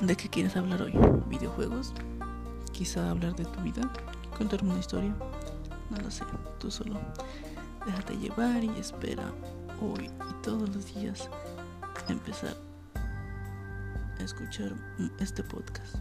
¿De qué quieres hablar hoy? ¿Videojuegos? Quizá hablar de tu vida, contarme una historia. No lo sé, tú solo déjate llevar y espera hoy y todos los días empezar a escuchar este podcast.